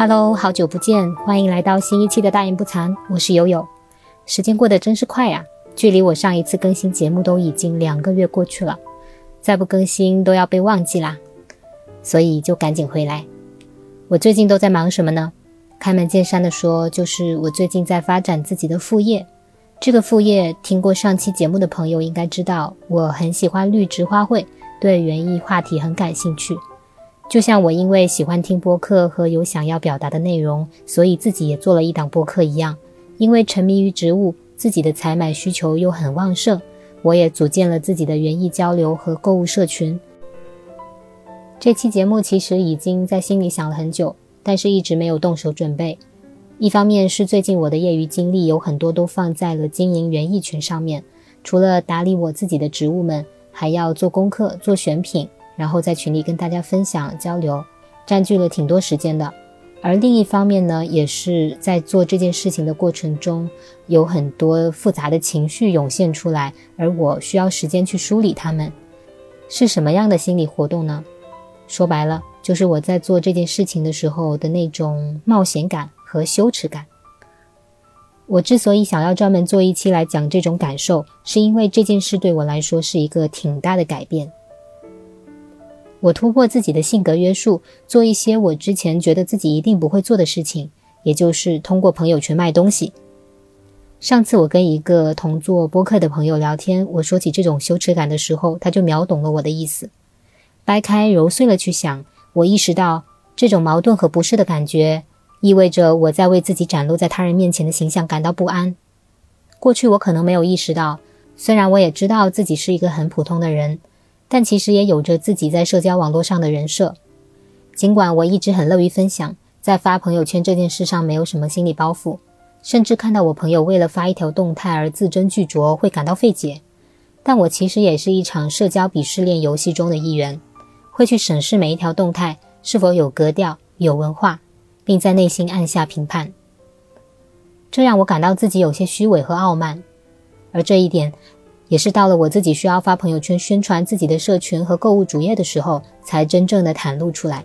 Hello，好久不见，欢迎来到新一期的大言不惭，我是悠悠。时间过得真是快呀，距离我上一次更新节目都已经两个月过去了，再不更新都要被忘记啦，所以就赶紧回来。我最近都在忙什么呢？开门见山的说，就是我最近在发展自己的副业。这个副业，听过上期节目的朋友应该知道，我很喜欢绿植花卉，对园艺话题很感兴趣。就像我因为喜欢听播客和有想要表达的内容，所以自己也做了一档播客一样。因为沉迷于植物，自己的采买需求又很旺盛，我也组建了自己的园艺交流和购物社群。这期节目其实已经在心里想了很久，但是一直没有动手准备。一方面是最近我的业余精力有很多都放在了经营园艺群上面，除了打理我自己的植物们，还要做功课、做选品。然后在群里跟大家分享交流，占据了挺多时间的。而另一方面呢，也是在做这件事情的过程中，有很多复杂的情绪涌现出来，而我需要时间去梳理它们。是什么样的心理活动呢？说白了，就是我在做这件事情的时候的那种冒险感和羞耻感。我之所以想要专门做一期来讲这种感受，是因为这件事对我来说是一个挺大的改变。我突破自己的性格约束，做一些我之前觉得自己一定不会做的事情，也就是通过朋友圈卖东西。上次我跟一个同做播客的朋友聊天，我说起这种羞耻感的时候，他就秒懂了我的意思。掰开揉碎了去想，我意识到这种矛盾和不适的感觉，意味着我在为自己展露在他人面前的形象感到不安。过去我可能没有意识到，虽然我也知道自己是一个很普通的人。但其实也有着自己在社交网络上的人设。尽管我一直很乐于分享，在发朋友圈这件事上没有什么心理包袱，甚至看到我朋友为了发一条动态而字斟句酌会感到费解，但我其实也是一场社交鄙视链游戏中的一员，会去审视每一条动态是否有格调、有文化，并在内心按下评判。这让我感到自己有些虚伪和傲慢，而这一点。也是到了我自己需要发朋友圈宣传自己的社群和购物主页的时候，才真正的袒露出来。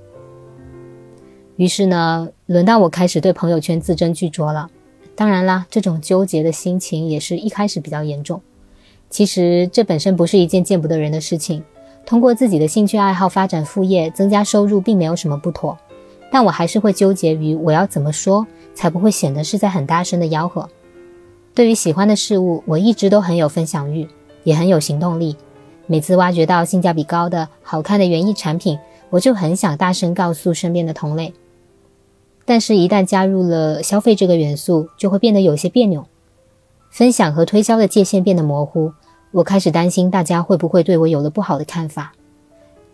于是呢，轮到我开始对朋友圈字斟句酌了。当然啦，这种纠结的心情也是一开始比较严重。其实这本身不是一件见不得人的事情，通过自己的兴趣爱好发展副业，增加收入，并没有什么不妥。但我还是会纠结于我要怎么说，才不会显得是在很大声的吆喝。对于喜欢的事物，我一直都很有分享欲，也很有行动力。每次挖掘到性价比高的好看的园艺产品，我就很想大声告诉身边的同类。但是，一旦加入了消费这个元素，就会变得有些别扭。分享和推销的界限变得模糊，我开始担心大家会不会对我有了不好的看法。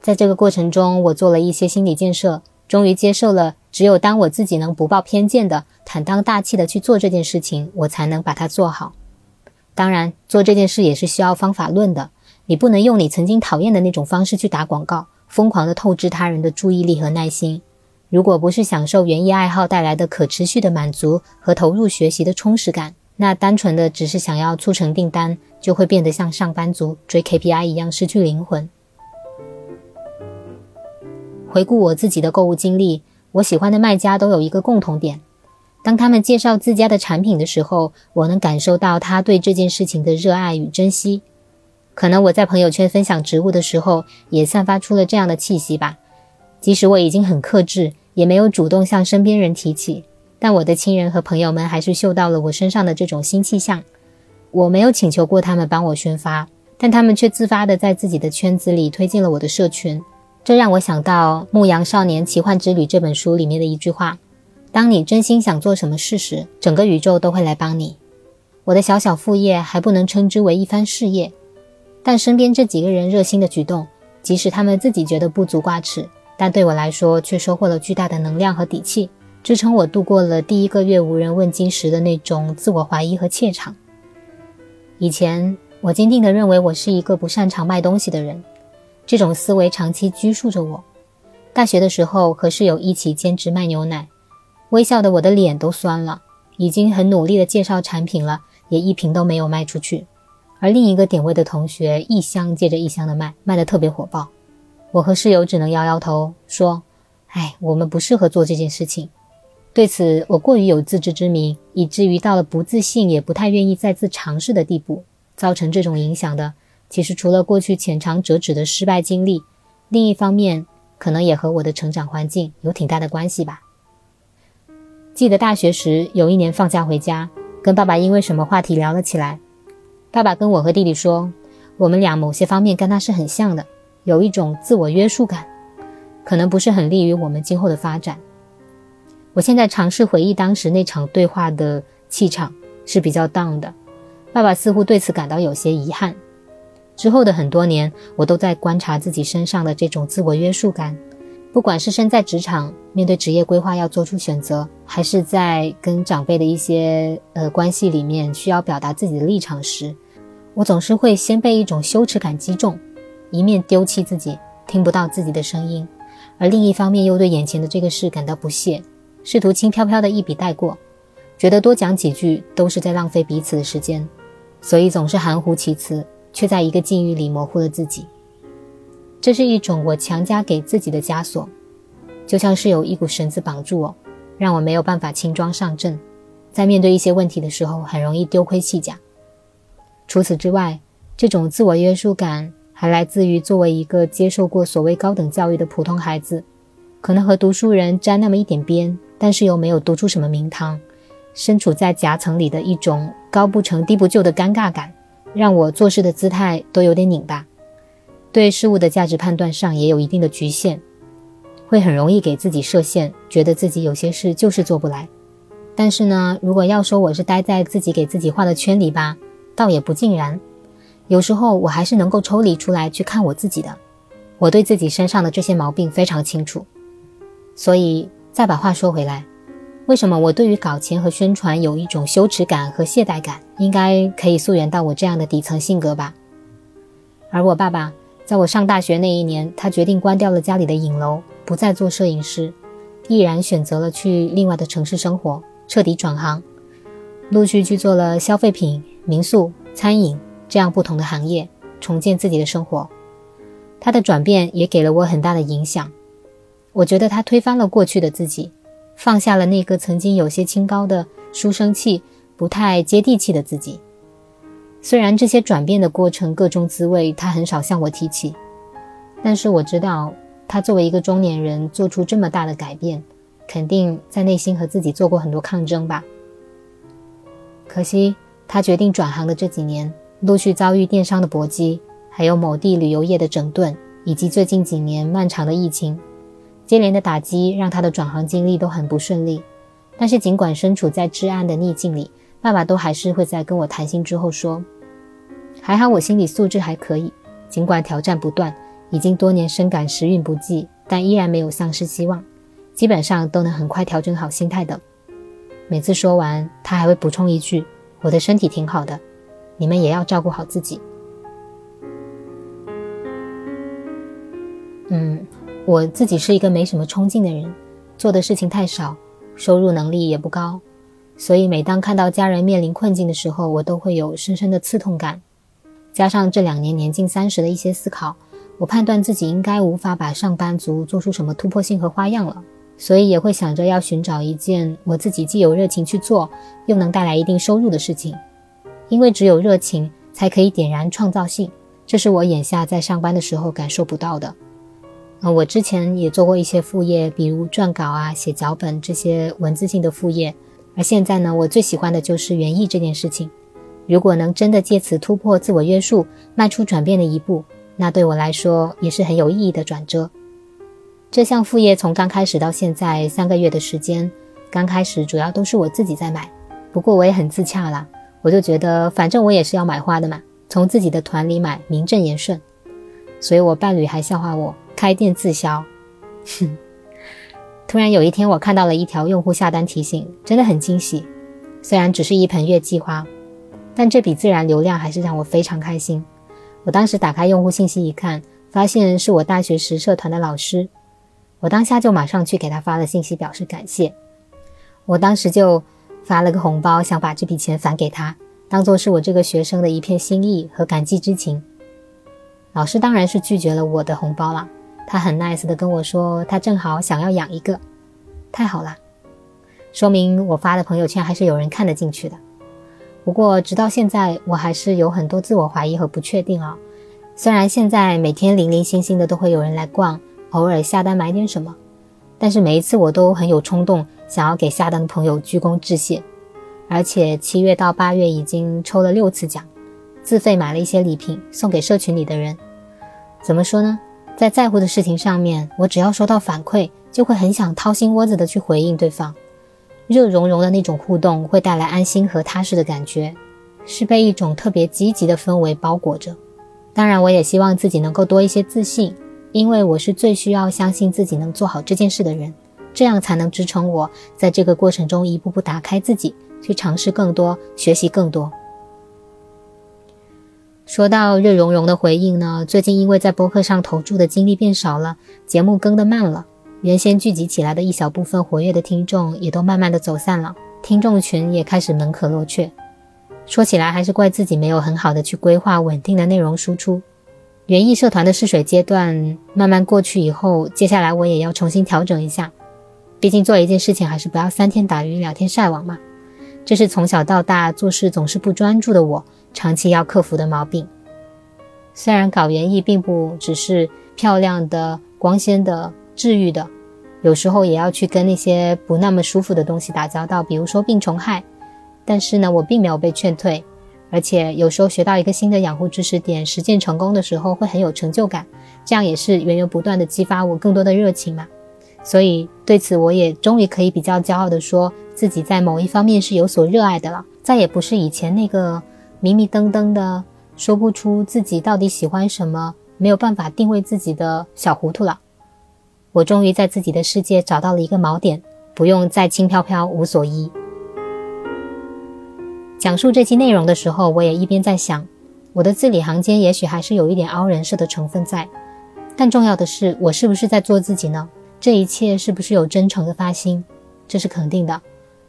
在这个过程中，我做了一些心理建设，终于接受了。只有当我自己能不抱偏见的、坦荡大气的去做这件事情，我才能把它做好。当然，做这件事也是需要方法论的。你不能用你曾经讨厌的那种方式去打广告，疯狂的透支他人的注意力和耐心。如果不是享受园艺爱好带来的可持续的满足和投入学习的充实感，那单纯的只是想要促成订单，就会变得像上班族追 KPI 一样失去灵魂。回顾我自己的购物经历。我喜欢的卖家都有一个共同点，当他们介绍自家的产品的时候，我能感受到他对这件事情的热爱与珍惜。可能我在朋友圈分享植物的时候，也散发出了这样的气息吧。即使我已经很克制，也没有主动向身边人提起，但我的亲人和朋友们还是嗅到了我身上的这种新气象。我没有请求过他们帮我宣发，但他们却自发的在自己的圈子里推进了我的社群。这让我想到《牧羊少年奇幻之旅》这本书里面的一句话：“当你真心想做什么事时，整个宇宙都会来帮你。”我的小小副业还不能称之为一番事业，但身边这几个人热心的举动，即使他们自己觉得不足挂齿，但对我来说却收获了巨大的能量和底气，支撑我度过了第一个月无人问津时的那种自我怀疑和怯场。以前，我坚定地认为我是一个不擅长卖东西的人。这种思维长期拘束着我。大学的时候和室友一起兼职卖牛奶，微笑的我的脸都酸了。已经很努力的介绍产品了，也一瓶都没有卖出去。而另一个点位的同学一箱接着一箱的卖，卖的特别火爆。我和室友只能摇摇头说：“哎，我们不适合做这件事情。”对此，我过于有自知之明，以至于到了不自信也不太愿意再次尝试的地步。造成这种影响的，其实除了过去浅尝辄止的失败经历，另一方面可能也和我的成长环境有挺大的关系吧。记得大学时有一年放假回家，跟爸爸因为什么话题聊了起来。爸爸跟我和弟弟说，我们俩某些方面跟他是很像的，有一种自我约束感，可能不是很利于我们今后的发展。我现在尝试回忆当时那场对话的气场是比较 down 的。爸爸似乎对此感到有些遗憾。之后的很多年，我都在观察自己身上的这种自我约束感。不管是身在职场，面对职业规划要做出选择，还是在跟长辈的一些呃关系里面需要表达自己的立场时，我总是会先被一种羞耻感击中，一面丢弃自己，听不到自己的声音，而另一方面又对眼前的这个事感到不屑，试图轻飘飘的一笔带过，觉得多讲几句都是在浪费彼此的时间。所以总是含糊其辞，却在一个境遇里模糊了自己。这是一种我强加给自己的枷锁，就像是有一股绳子绑住我，让我没有办法轻装上阵，在面对一些问题的时候，很容易丢盔弃甲。除此之外，这种自我约束感还来自于作为一个接受过所谓高等教育的普通孩子，可能和读书人沾那么一点边，但是又没有读出什么名堂。身处在夹层里的一种高不成低不就的尴尬感，让我做事的姿态都有点拧巴，对事物的价值判断上也有一定的局限，会很容易给自己设限，觉得自己有些事就是做不来。但是呢，如果要说我是待在自己给自己画的圈里吧，倒也不尽然。有时候我还是能够抽离出来去看我自己的，我对自己身上的这些毛病非常清楚。所以再把话说回来。为什么我对于搞钱和宣传有一种羞耻感和懈怠感？应该可以溯源到我这样的底层性格吧。而我爸爸，在我上大学那一年，他决定关掉了家里的影楼，不再做摄影师，毅然选择了去另外的城市生活，彻底转行，陆续去做了消费品、民宿、餐饮这样不同的行业，重建自己的生活。他的转变也给了我很大的影响。我觉得他推翻了过去的自己。放下了那个曾经有些清高的书生气、不太接地气的自己。虽然这些转变的过程各种滋味，他很少向我提起，但是我知道，他作为一个中年人做出这么大的改变，肯定在内心和自己做过很多抗争吧。可惜，他决定转行的这几年，陆续遭遇电商的搏击，还有某地旅游业的整顿，以及最近几年漫长的疫情。接连的打击让他的转行经历都很不顺利，但是尽管身处在至暗的逆境里，爸爸都还是会在跟我谈心之后说：“还好我心理素质还可以，尽管挑战不断，已经多年深感时运不济，但依然没有丧失希望，基本上都能很快调整好心态的。”每次说完，他还会补充一句：“我的身体挺好的，你们也要照顾好自己。”嗯。我自己是一个没什么冲劲的人，做的事情太少，收入能力也不高，所以每当看到家人面临困境的时候，我都会有深深的刺痛感。加上这两年年近三十的一些思考，我判断自己应该无法把上班族做出什么突破性和花样了，所以也会想着要寻找一件我自己既有热情去做，又能带来一定收入的事情。因为只有热情才可以点燃创造性，这是我眼下在上班的时候感受不到的。呃，我之前也做过一些副业，比如撰稿啊、写脚本这些文字性的副业。而现在呢，我最喜欢的就是园艺这件事情。如果能真的借此突破自我约束，迈出转变的一步，那对我来说也是很有意义的转折。这项副业从刚开始到现在三个月的时间，刚开始主要都是我自己在买，不过我也很自洽啦，我就觉得反正我也是要买花的嘛，从自己的团里买，名正言顺。所以我伴侣还笑话我。开店自销，哼！突然有一天，我看到了一条用户下单提醒，真的很惊喜。虽然只是一盆月季花，但这笔自然流量还是让我非常开心。我当时打开用户信息一看，发现是我大学时社团的老师。我当下就马上去给他发了信息，表示感谢。我当时就发了个红包，想把这笔钱返给他，当做是我这个学生的一片心意和感激之情。老师当然是拒绝了我的红包了。他很 nice 的跟我说，他正好想要养一个，太好了。说明我发的朋友圈还是有人看得进去的。不过直到现在，我还是有很多自我怀疑和不确定啊。虽然现在每天零零星星的都会有人来逛，偶尔下单买点什么，但是每一次我都很有冲动，想要给下单的朋友鞠躬致谢。而且七月到八月已经抽了六次奖，自费买了一些礼品送给社群里的人。怎么说呢？在在乎的事情上面，我只要收到反馈，就会很想掏心窝子的去回应对方。热融融的那种互动会带来安心和踏实的感觉，是被一种特别积极的氛围包裹着。当然，我也希望自己能够多一些自信，因为我是最需要相信自己能做好这件事的人，这样才能支撑我在这个过程中一步步打开自己，去尝试更多，学习更多。说到热融融的回应呢，最近因为在播客上投注的精力变少了，节目更得慢了。原先聚集起来的一小部分活跃的听众，也都慢慢的走散了，听众群也开始门可罗雀。说起来，还是怪自己没有很好的去规划稳定的内容输出。园艺社团的试水阶段慢慢过去以后，接下来我也要重新调整一下。毕竟做一件事情，还是不要三天打鱼两天晒网嘛。这是从小到大做事总是不专注的我，长期要克服的毛病。虽然搞园艺并不只是漂亮的、光鲜的。治愈的，有时候也要去跟那些不那么舒服的东西打交道，比如说病虫害。但是呢，我并没有被劝退，而且有时候学到一个新的养护知识点，实践成功的时候会很有成就感，这样也是源源不断的激发我更多的热情嘛。所以对此，我也终于可以比较骄傲的说自己在某一方面是有所热爱的了，再也不是以前那个迷迷瞪瞪的，说不出自己到底喜欢什么，没有办法定位自己的小糊涂了。我终于在自己的世界找到了一个锚点，不用再轻飘飘无所依。讲述这期内容的时候，我也一边在想，我的字里行间也许还是有一点凹人设的成分在，但重要的是，我是不是在做自己呢？这一切是不是有真诚的发心？这是肯定的，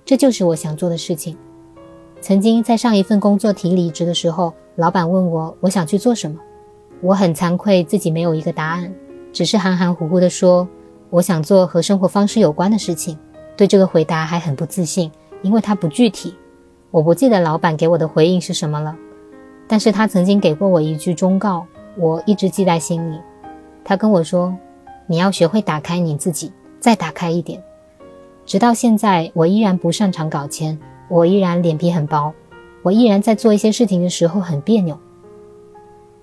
这就是我想做的事情。曾经在上一份工作提离职的时候，老板问我我想去做什么，我很惭愧自己没有一个答案。只是含含糊糊地说：“我想做和生活方式有关的事情。”对这个回答还很不自信，因为它不具体。我不记得老板给我的回应是什么了，但是他曾经给过我一句忠告，我一直记在心里。他跟我说：“你要学会打开你自己，再打开一点。”直到现在，我依然不擅长搞钱，我依然脸皮很薄，我依然在做一些事情的时候很别扭。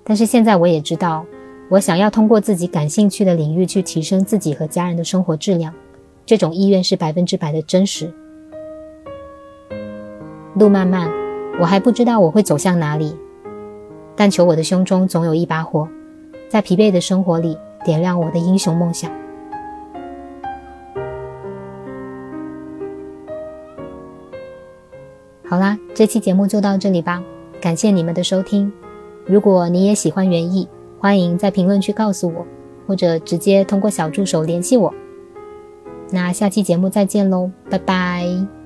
但是现在我也知道。我想要通过自己感兴趣的领域去提升自己和家人的生活质量，这种意愿是百分之百的真实。路漫漫，我还不知道我会走向哪里，但求我的胸中总有一把火，在疲惫的生活里点亮我的英雄梦想。好啦，这期节目就到这里吧，感谢你们的收听。如果你也喜欢园艺，欢迎在评论区告诉我，或者直接通过小助手联系我。那下期节目再见喽，拜拜。